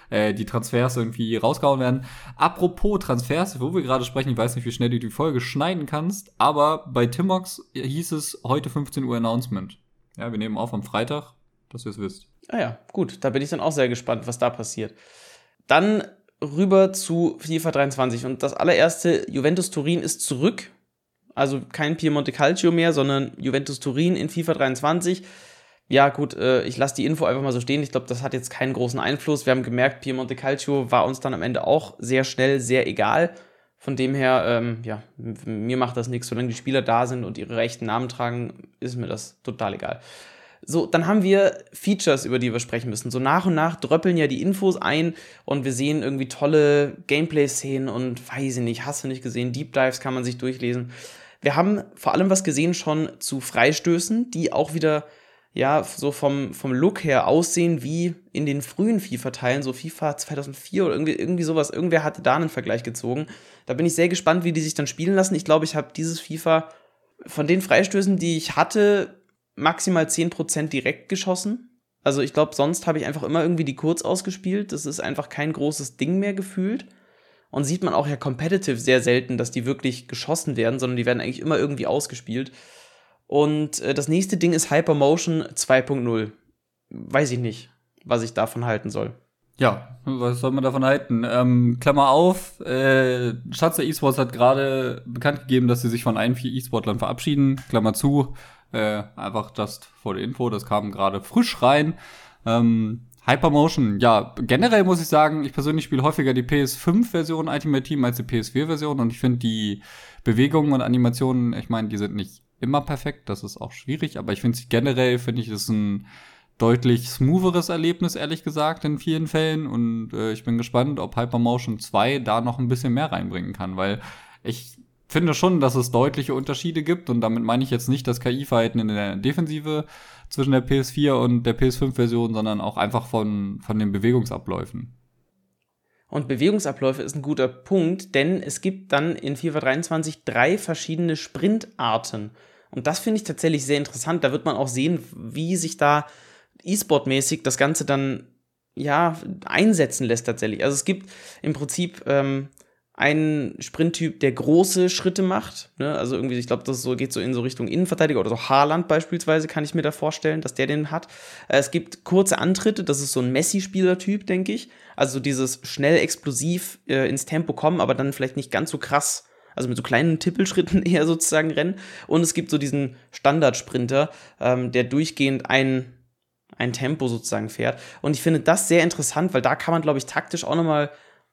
äh, die Transfers irgendwie rausgehauen werden. Apropos Transfers, wo wir gerade sprechen, ich weiß nicht, wie schnell du die Folge schneiden kannst, aber bei Timox hieß es heute 15 Uhr Announcement. Ja, wir nehmen auf am Freitag, dass ihr es wisst. Ah ja, gut, da bin ich dann auch sehr gespannt, was da passiert. Dann rüber zu FIFA 23 und das allererste, Juventus Turin ist zurück. Also kein Piemonte Calcio mehr, sondern Juventus Turin in FIFA 23 ja, gut, äh, ich lasse die Info einfach mal so stehen. Ich glaube, das hat jetzt keinen großen Einfluss. Wir haben gemerkt, Piemonte Calcio war uns dann am Ende auch sehr schnell sehr egal. Von dem her, ähm, ja, mir macht das nichts. Solange die Spieler da sind und ihre rechten Namen tragen, ist mir das total egal. So, dann haben wir Features, über die wir sprechen müssen. So nach und nach dröppeln ja die Infos ein und wir sehen irgendwie tolle Gameplay-Szenen und weiß ich nicht, hast du nicht gesehen, Deep Dives kann man sich durchlesen. Wir haben vor allem was gesehen schon zu Freistößen, die auch wieder ja, so vom, vom Look her aussehen wie in den frühen FIFA-Teilen, so FIFA 2004 oder irgendwie, irgendwie sowas. Irgendwer hatte da einen Vergleich gezogen. Da bin ich sehr gespannt, wie die sich dann spielen lassen. Ich glaube, ich habe dieses FIFA von den Freistößen, die ich hatte, maximal 10% direkt geschossen. Also ich glaube, sonst habe ich einfach immer irgendwie die kurz ausgespielt. Das ist einfach kein großes Ding mehr gefühlt. Und sieht man auch ja competitive sehr selten, dass die wirklich geschossen werden, sondern die werden eigentlich immer irgendwie ausgespielt. Und äh, das nächste Ding ist Hypermotion 2.0. Weiß ich nicht, was ich davon halten soll. Ja, was soll man davon halten? Ähm, Klammer auf, äh, Schatzer Esports hat gerade bekannt gegeben, dass sie sich von allen vier E-Sportlern verabschieden. Klammer zu, äh, einfach just vor der Info, das kam gerade frisch rein. Ähm, Hypermotion, ja, generell muss ich sagen, ich persönlich spiele häufiger die PS5-Version Ultimate Team als die PS4-Version und ich finde die Bewegungen und Animationen, ich meine, die sind nicht immer perfekt, das ist auch schwierig, aber ich finde sie generell, finde ich, das ein deutlich smootheres Erlebnis, ehrlich gesagt, in vielen Fällen und äh, ich bin gespannt, ob Hypermotion 2 da noch ein bisschen mehr reinbringen kann, weil ich finde schon, dass es deutliche Unterschiede gibt und damit meine ich jetzt nicht das KI-Verhalten in der Defensive zwischen der PS4 und der PS5-Version, sondern auch einfach von, von den Bewegungsabläufen. Und Bewegungsabläufe ist ein guter Punkt, denn es gibt dann in FIFA 23 drei verschiedene Sprintarten. Und das finde ich tatsächlich sehr interessant. Da wird man auch sehen, wie sich da E-Sport-mäßig das Ganze dann ja einsetzen lässt tatsächlich. Also es gibt im Prinzip ähm, ein Sprinttyp, der große Schritte macht. Ne? Also irgendwie, ich glaube, das so, geht so in so Richtung Innenverteidiger oder so Haaland beispielsweise, kann ich mir da vorstellen, dass der den hat. Äh, es gibt kurze Antritte, das ist so ein Messi-Spieler-Typ, denke ich. Also dieses schnell explosiv äh, ins Tempo kommen, aber dann vielleicht nicht ganz so krass. Also mit so kleinen Tippelschritten eher sozusagen rennen. Und es gibt so diesen Standardsprinter, ähm, der durchgehend ein, ein Tempo sozusagen fährt. Und ich finde das sehr interessant, weil da kann man, glaube ich, taktisch auch nochmal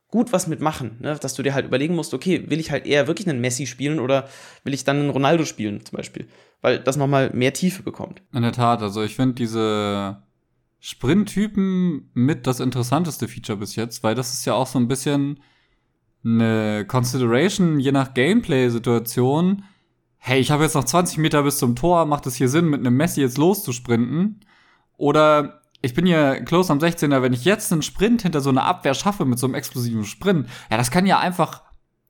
gut was mitmachen, ne? dass du dir halt überlegen musst, okay, will ich halt eher wirklich einen Messi spielen oder will ich dann einen Ronaldo spielen zum Beispiel, weil das nochmal mehr Tiefe bekommt. In der Tat, also ich finde diese Sprinttypen mit das interessanteste Feature bis jetzt, weil das ist ja auch so ein bisschen eine Consideration, je nach Gameplay-Situation. Hey, ich habe jetzt noch 20 Meter bis zum Tor, macht es hier Sinn, mit einem Messi jetzt loszusprinten? Oder ich bin ja close am 16er, wenn ich jetzt einen Sprint hinter so einer Abwehr schaffe mit so einem explosiven Sprint, ja, das kann ja einfach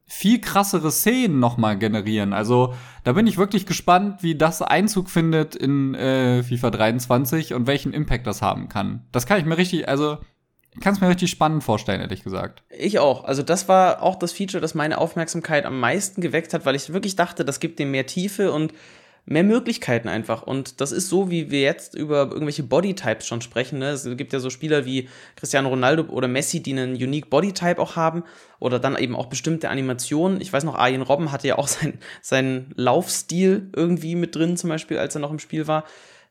viel krassere Szenen nochmal generieren. Also da bin ich wirklich gespannt, wie das Einzug findet in äh, FIFA 23 und welchen Impact das haben kann. Das kann ich mir richtig, also kann es mir richtig spannend vorstellen, ehrlich gesagt. Ich auch. Also das war auch das Feature, das meine Aufmerksamkeit am meisten geweckt hat, weil ich wirklich dachte, das gibt dem mehr Tiefe und mehr Möglichkeiten einfach. Und das ist so, wie wir jetzt über irgendwelche Bodytypes schon sprechen. Ne? Es gibt ja so Spieler wie Cristiano Ronaldo oder Messi, die einen unique Bodytype auch haben. Oder dann eben auch bestimmte Animationen. Ich weiß noch, Arjen Robben hatte ja auch sein, seinen Laufstil irgendwie mit drin, zum Beispiel, als er noch im Spiel war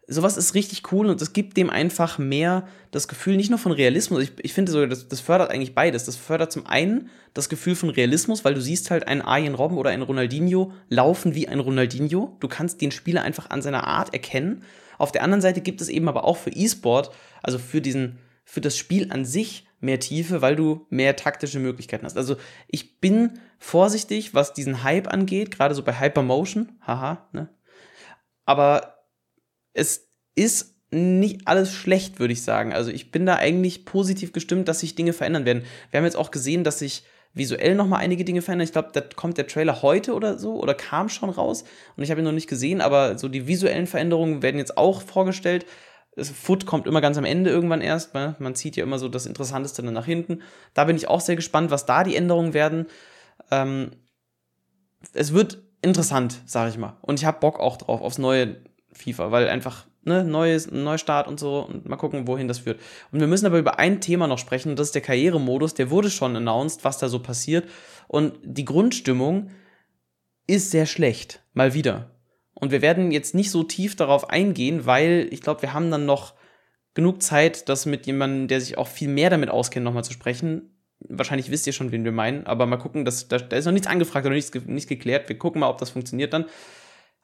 sowas ist richtig cool und es gibt dem einfach mehr das Gefühl, nicht nur von Realismus, ich, ich finde sogar, das, das fördert eigentlich beides. Das fördert zum einen das Gefühl von Realismus, weil du siehst halt einen Arjen Robben oder einen Ronaldinho laufen wie ein Ronaldinho. Du kannst den Spieler einfach an seiner Art erkennen. Auf der anderen Seite gibt es eben aber auch für E-Sport, also für diesen, für das Spiel an sich mehr Tiefe, weil du mehr taktische Möglichkeiten hast. Also ich bin vorsichtig, was diesen Hype angeht, gerade so bei Hypermotion, haha, ne? Aber es ist nicht alles schlecht, würde ich sagen. Also ich bin da eigentlich positiv gestimmt, dass sich Dinge verändern werden. Wir haben jetzt auch gesehen, dass sich visuell noch mal einige Dinge verändern. Ich glaube, da kommt der Trailer heute oder so oder kam schon raus und ich habe ihn noch nicht gesehen, aber so die visuellen Veränderungen werden jetzt auch vorgestellt. Foot kommt immer ganz am Ende irgendwann erst. Ne? Man zieht ja immer so das Interessanteste dann nach hinten. Da bin ich auch sehr gespannt, was da die Änderungen werden. Ähm, es wird interessant, sage ich mal. Und ich habe Bock auch drauf, aufs neue FIFA, weil einfach ne, neues, Neustart und so und mal gucken, wohin das führt. Und wir müssen aber über ein Thema noch sprechen und das ist der Karrieremodus. Der wurde schon announced, was da so passiert und die Grundstimmung ist sehr schlecht, mal wieder. Und wir werden jetzt nicht so tief darauf eingehen, weil ich glaube, wir haben dann noch genug Zeit, das mit jemandem, der sich auch viel mehr damit auskennt, nochmal zu sprechen. Wahrscheinlich wisst ihr schon, wen wir meinen, aber mal gucken, dass, da, da ist noch nichts angefragt oder nichts, nichts geklärt. Wir gucken mal, ob das funktioniert dann.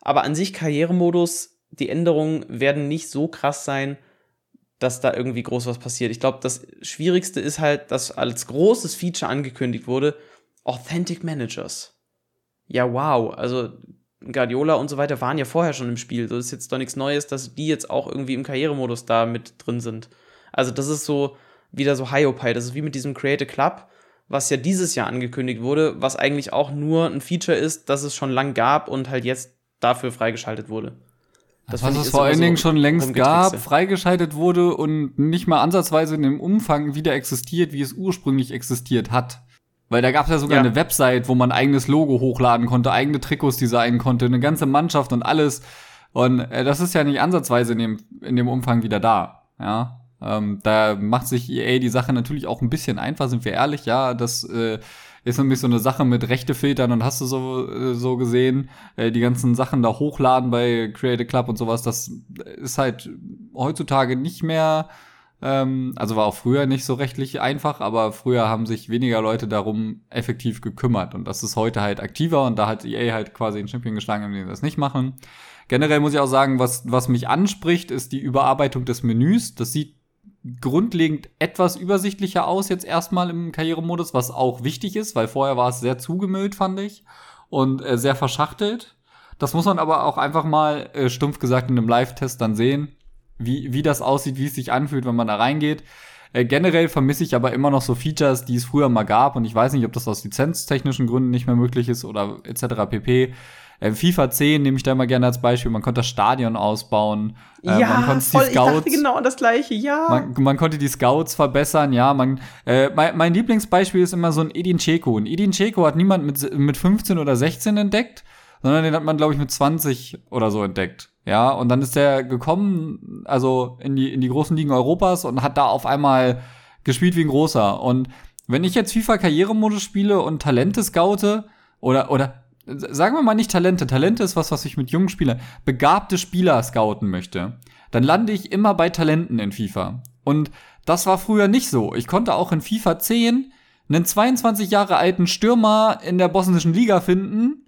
Aber an sich Karrieremodus die Änderungen werden nicht so krass sein, dass da irgendwie groß was passiert. Ich glaube, das Schwierigste ist halt, dass als großes Feature angekündigt wurde, Authentic Managers. Ja, wow. Also Guardiola und so weiter waren ja vorher schon im Spiel. Das ist jetzt doch nichts Neues, dass die jetzt auch irgendwie im Karrieremodus da mit drin sind. Also das ist so wieder so Hiopai. Das ist wie mit diesem Create a Club, was ja dieses Jahr angekündigt wurde, was eigentlich auch nur ein Feature ist, das es schon lang gab und halt jetzt dafür freigeschaltet wurde. Das was es vor allen Dingen so schon längst gab, freigeschaltet wurde und nicht mal ansatzweise in dem Umfang wieder existiert, wie es ursprünglich existiert hat. Weil da gab es ja sogar Ja. eine Website, wo man eigenes Logo hochladen konnte, eigene Trikots designen konnte, eine ganze Mannschaft und alles. Und äh, das ist ja nicht ansatzweise in dem, in dem Umfang wieder da. Ja. Ähm, da macht sich EA die Sache natürlich auch ein bisschen einfach, sind wir ehrlich, ja. Das äh, ist nämlich so eine Sache mit Rechtefiltern und hast du so, äh, so gesehen, äh, die ganzen Sachen da hochladen bei Creative Club und sowas, das ist halt heutzutage nicht mehr ähm, also war auch früher nicht so rechtlich einfach, aber früher haben sich weniger Leute darum effektiv gekümmert. Und das ist heute halt aktiver und da hat EA halt quasi den Champion geschlagen, indem sie das nicht machen. Generell muss ich auch sagen, was, was mich anspricht, ist die Überarbeitung des Menüs. Das sieht grundlegend etwas übersichtlicher aus jetzt erstmal im Karrieremodus, was auch wichtig ist, weil vorher war es sehr zugemüllt, fand ich, und äh, sehr verschachtelt. Das muss man aber auch einfach mal äh, stumpf gesagt in einem Live-Test dann sehen wie, wie das aussieht, wie es sich anfühlt, wenn man da reingeht. Äh, generell vermisse ich aber immer noch so Features, die es früher mal gab und ich weiß nicht, ob das aus lizenztechnischen Gründen nicht mehr möglich ist oder etc. pp. Äh, FIFA 10 nehme ich da immer gerne als Beispiel. Man konnte das Stadion ausbauen. Äh, ja, man konnte voll, die ich Scouts, genau an das gleiche, ja. man, man konnte die Scouts verbessern, ja. Man, äh, mein, mein Lieblingsbeispiel ist immer so ein Edin Dzeko. Ein Edin Dzeko hat niemand mit, mit 15 oder 16 entdeckt, sondern den hat man, glaube ich, mit 20 oder so entdeckt. Ja, und dann ist der gekommen, also in die, in die großen Ligen Europas und hat da auf einmal gespielt wie ein großer. Und wenn ich jetzt FIFA Karrieremodus spiele und Talente scoute, oder, oder sagen wir mal nicht Talente, Talente ist was, was ich mit jungen Spielern, begabte Spieler scouten möchte, dann lande ich immer bei Talenten in FIFA. Und das war früher nicht so. Ich konnte auch in FIFA 10 einen 22 Jahre alten Stürmer in der bosnischen Liga finden,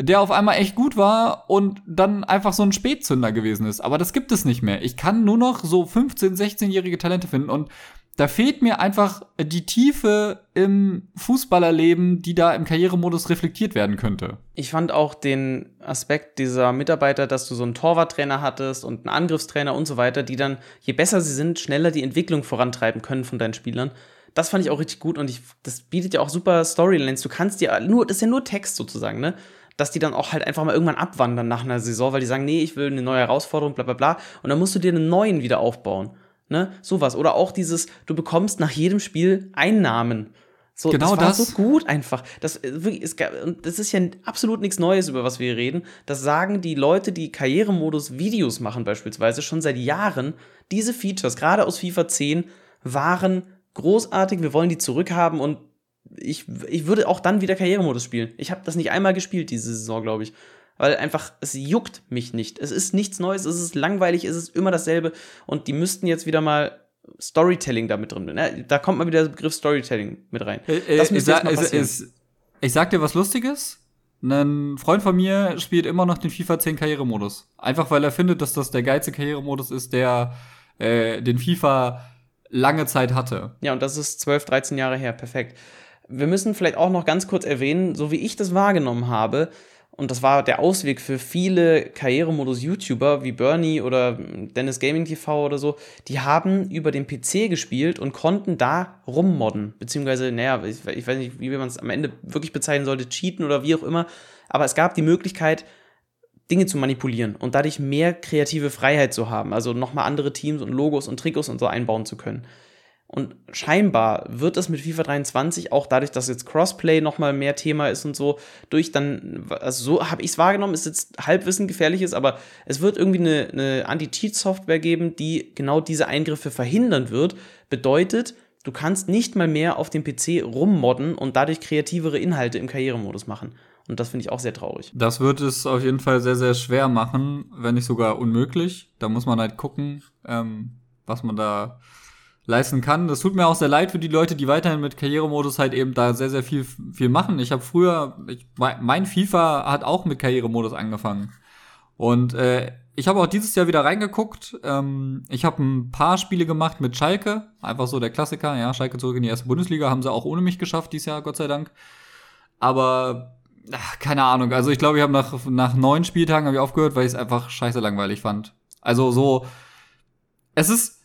der auf einmal echt gut war und dann einfach so ein Spätzünder gewesen ist. Aber das gibt es nicht mehr. Ich kann nur noch so 15-, 16-jährige Talente finden und da fehlt mir einfach die Tiefe im Fußballerleben, die da im Karrieremodus reflektiert werden könnte. Ich fand auch den Aspekt dieser Mitarbeiter, dass du so einen Torwarttrainer hattest und einen Angriffstrainer und so weiter, die dann, je besser sie sind, schneller die Entwicklung vorantreiben können von deinen Spielern. Das fand ich auch richtig gut und ich, das bietet ja auch super Storylines. Du kannst dir nur, das ist ja nur Text sozusagen, ne? Dass die dann auch halt einfach mal irgendwann abwandern nach einer Saison, weil die sagen, nee, ich will eine neue Herausforderung, bla bla bla. Und dann musst du dir einen neuen wieder aufbauen. Ne? Sowas. Oder auch dieses, du bekommst nach jedem Spiel Einnahmen. So, Genau das war das. so gut einfach. Das, äh, wirklich, es das ist ja absolut nichts Neues, über was wir hier reden. Das sagen die Leute, die Karrieremodus Videos machen beispielsweise schon seit Jahren. Diese Features, gerade aus FIFA 10, waren großartig. Wir wollen die zurückhaben und ich, ich würde auch dann wieder Karrieremodus spielen. Ich habe das nicht einmal gespielt diese Saison, glaube ich. Weil einfach, es juckt mich nicht. Es ist nichts Neues, es ist langweilig, es ist immer dasselbe. Und die müssten jetzt wieder mal Storytelling da mit drin. Ne? Da kommt mal wieder der Begriff Storytelling mit rein. Das Äh, ich, müsste jetzt sag, mal passieren. es, ich sag dir was Lustiges. Ein Freund von mir spielt immer noch den FIFA 10 Karrieremodus. Einfach weil er findet, dass das der geilste Karrieremodus ist, der äh, den FIFA lange Zeit hatte. Ja, und das ist 12, 13 Jahre her. Perfekt. Wir müssen vielleicht auch noch ganz kurz erwähnen, so wie ich das wahrgenommen habe, und das war der Ausweg für viele Karrieremodus-YouTuber wie Bernie oder Dennis Gaming TV oder so, die haben über den PC gespielt und konnten da rummodden. Beziehungsweise, naja, ich, ich weiß nicht, wie man es am Ende wirklich bezeichnen sollte, cheaten oder wie auch immer. Aber es gab die Möglichkeit, Dinge zu manipulieren und dadurch mehr kreative Freiheit zu haben. Also nochmal andere Teams und Logos und Trikots und so einbauen zu können. Und scheinbar wird das mit FIFA 23 auch dadurch, dass jetzt Crossplay nochmal mehr Thema ist und so, durch dann, also so habe ich es wahrgenommen, ist jetzt Halbwissen gefährlich ist, aber es wird irgendwie eine, eine Anti-Cheat-Software geben, die genau diese Eingriffe verhindern wird. Bedeutet, du kannst nicht mal mehr auf dem PC rummodden und dadurch kreativere Inhalte im Karrieremodus machen. Und das finde ich auch sehr traurig. Das wird es auf jeden Fall sehr, sehr schwer machen, wenn nicht sogar unmöglich. Da muss man halt gucken, ähm, was man da leisten kann. Das tut mir auch sehr leid für die Leute, die weiterhin mit Karrieremodus halt eben da sehr, sehr viel, viel machen. Ich habe früher, ich, mein FIFA hat auch mit Karrieremodus angefangen. Und äh, ich habe auch dieses Jahr wieder reingeguckt. Ähm, ich habe ein paar Spiele gemacht mit Schalke. Einfach so der Klassiker. Ja, Schalke zurück in die erste Bundesliga. Haben sie auch ohne mich geschafft dieses Jahr, Gott sei Dank. Aber ach, keine Ahnung. Also ich glaube, ich habe nach, nach neun Spieltagen hab ich aufgehört, weil ich es einfach scheiße langweilig fand. Also so, es ist,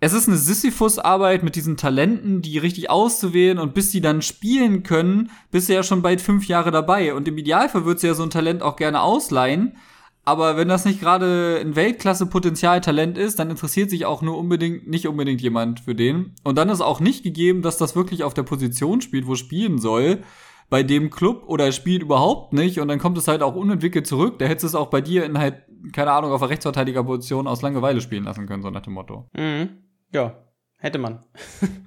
es ist eine Sisyphus-Arbeit mit diesen Talenten, die richtig auszuwählen und bis die dann spielen können, bist du ja schon bald fünf Jahre dabei. Und im Idealfall würdest du ja so ein Talent auch gerne ausleihen. Aber wenn das nicht gerade ein Weltklasse-Potenzial-Talent ist, dann interessiert sich auch nur unbedingt, nicht unbedingt jemand für den. Und dann ist auch nicht gegeben, dass das wirklich auf der Position spielt, wo spielen soll, bei dem Club oder er spielt überhaupt nicht und dann kommt es halt auch unentwickelt zurück. Da hättest du es auch bei dir in halt, keine Ahnung, auf der Rechtsverteidigerposition aus Langeweile spielen lassen können, so nach dem Motto. Mhm. Ja, hätte man.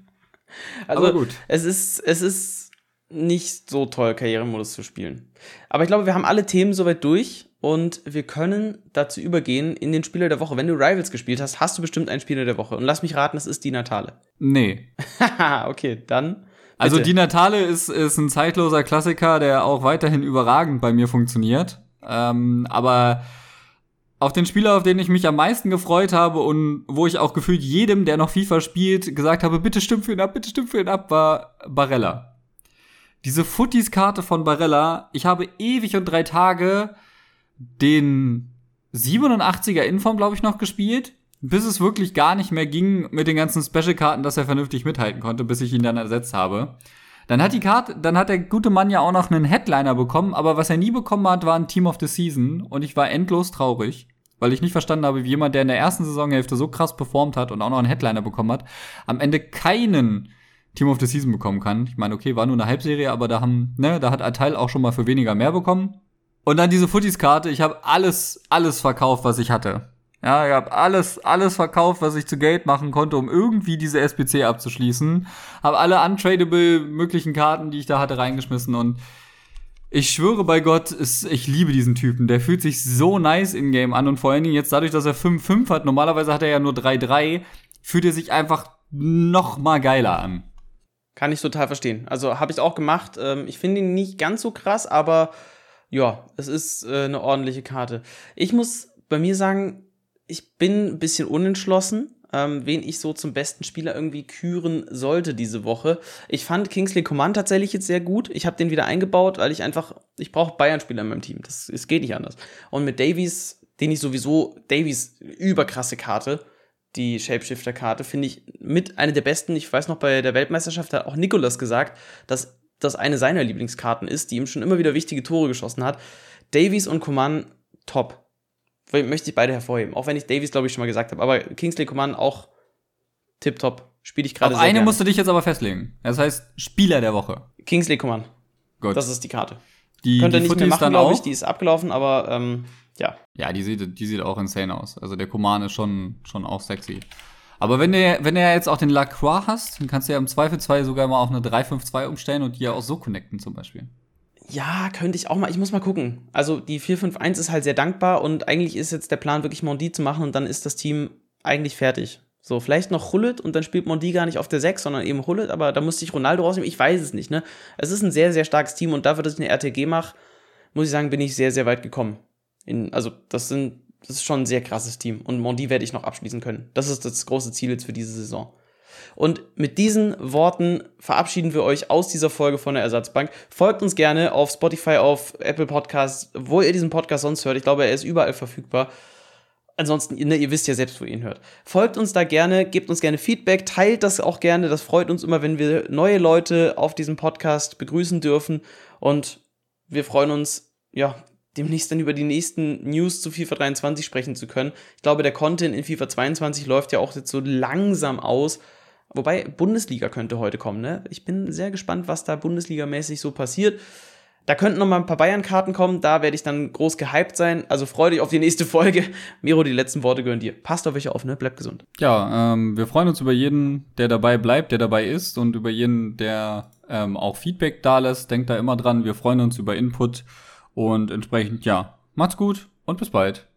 also, Aber gut. es ist, es ist nicht so toll, Karrieremodus zu spielen. Aber ich glaube, wir haben alle Themen soweit durch und wir können dazu übergehen in den Spieler der Woche. Wenn du Rivals gespielt hast, hast du bestimmt einen Spieler der Woche. Und lass mich raten, es ist die Natale. Nee. okay, dann. Also die Natale ist, ist ein zeitloser Klassiker, der auch weiterhin überragend bei mir funktioniert. Ähm, aber auf den Spieler, auf den ich mich am meisten gefreut habe und wo ich auch gefühlt jedem, der noch FIFA spielt, gesagt habe, bitte stimmt für ihn ab, bitte stimmt für ihn ab, war Barella. Diese Footies-Karte von Barella, ich habe ewig und drei Tage den 87er Inform, glaube ich, noch gespielt, bis es wirklich gar nicht mehr ging mit den ganzen Special-Karten, dass er vernünftig mithalten konnte, bis ich ihn dann ersetzt habe. Dann hat die Karte, dann hat der gute Mann ja auch noch einen Headliner bekommen, aber was er nie bekommen hat, war ein Team of the Season und ich war endlos traurig, weil ich nicht verstanden habe, wie jemand, der in der ersten Saisonhälfte so krass performt hat und auch noch einen Headliner bekommen hat, am Ende keinen Team of the Season bekommen kann. Ich meine, okay, war nur eine Halbserie, aber da haben, ne, da hat Alteil auch schon mal für weniger mehr bekommen. Und dann diese Footies-Karte, ich habe alles, alles verkauft, was ich hatte. Ja, ich habe alles, alles verkauft, was ich zu Geld machen konnte, um irgendwie diese SPC abzuschließen. Habe alle untradable möglichen Karten, die ich da hatte, reingeschmissen und ich schwöre bei Gott, ist, ich liebe diesen Typen. Der fühlt sich so nice in Game an und vor allen Dingen jetzt dadurch, dass er 5-5 hat, normalerweise hat er ja nur 3-3, fühlt er sich einfach noch mal geiler an. Kann ich total verstehen. Also habe ich auch gemacht. Ähm, ich finde ihn nicht ganz so krass, aber ja, es ist äh, eine ordentliche Karte. Ich muss bei mir sagen, ich bin ein bisschen unentschlossen, ähm, wen ich so zum besten Spieler irgendwie küren sollte diese Woche. Ich fand Kingsley Coman tatsächlich jetzt sehr gut. Ich habe den wieder eingebaut, weil ich einfach, ich brauche Bayern-Spieler in meinem Team. Das, es geht nicht anders. Und mit Davies, den ich sowieso, Davies, überkrasse Karte, die Shapeshifter-Karte, finde ich mit einer der besten. Ich weiß noch, bei der Weltmeisterschaft hat auch Nikolas gesagt, dass das eine seiner Lieblingskarten ist, die ihm schon immer wieder wichtige Tore geschossen hat. Davies und Coman top. Möchte ich beide hervorheben. Auch wenn ich Davies, glaube ich, schon mal gesagt habe. Aber Kingsley Coman auch tipptopp. Spiele ich gerade sehr eine gerne. musst du dich jetzt aber festlegen. Das heißt, Spieler der Woche. Kingsley Coman. Gut. Das ist die Karte. Die, Könnte die nicht mehr machen, glaube ich. Die ist abgelaufen, aber ähm, ja. Ja, die sieht, die sieht auch insane aus. Also der Coman ist schon, schon auch sexy. Aber wenn du, wenn du ja jetzt auch den Lacroix hast, dann kannst du ja im Zweifelsfall sogar mal auf eine 3-5-2 umstellen und die ja auch so connecten zum Beispiel. Ja, könnte ich auch mal. Ich muss mal gucken. Also die 4-5-1 ist halt sehr dankbar und eigentlich ist jetzt der Plan, wirklich Mondi zu machen und dann ist das Team eigentlich fertig. So, vielleicht noch Hullet und dann spielt Mondi gar nicht auf der 6, sondern eben Hullet, aber da musste ich Ronaldo rausnehmen. Ich weiß es nicht, ne? Es ist ein sehr, sehr starkes Team und dafür, dass ich eine RTG mache, muss ich sagen, bin ich sehr, sehr weit gekommen. In, also, das sind das ist schon ein sehr krasses Team. Und Mondi werde ich noch abschließen können. Das ist das große Ziel jetzt für diese Saison. Und mit diesen Worten verabschieden wir euch aus dieser Folge von der Ersatzbank. Folgt uns gerne auf Spotify, auf Apple Podcasts, wo ihr diesen Podcast sonst hört. Ich glaube, er ist überall verfügbar. Ansonsten, ne, ihr wisst ja selbst, wo ihr ihn hört. Folgt uns da gerne, gebt uns gerne Feedback, teilt das auch gerne. Das freut uns immer, wenn wir neue Leute auf diesem Podcast begrüßen dürfen. Und wir freuen uns, ja, demnächst dann über die nächsten News zu FIFA 23 sprechen zu können. Ich glaube, der Content in FIFA 22 läuft ja auch jetzt so langsam aus. Wobei Bundesliga könnte heute kommen, ne? Ich bin sehr gespannt, was da Bundesligamäßig so passiert. Da könnten noch mal ein paar Bayern-Karten kommen, da werde ich dann groß gehypt sein. Also freue dich auf die nächste Folge. Miro, die letzten Worte gehören dir. Passt auf euch auf, ne? Bleibt gesund. Ja, ähm, wir freuen uns über jeden, der dabei bleibt, der dabei ist und über jeden, der ähm, auch Feedback da lässt. Denkt da immer dran, wir freuen uns über Input und entsprechend, ja, macht's gut und bis bald.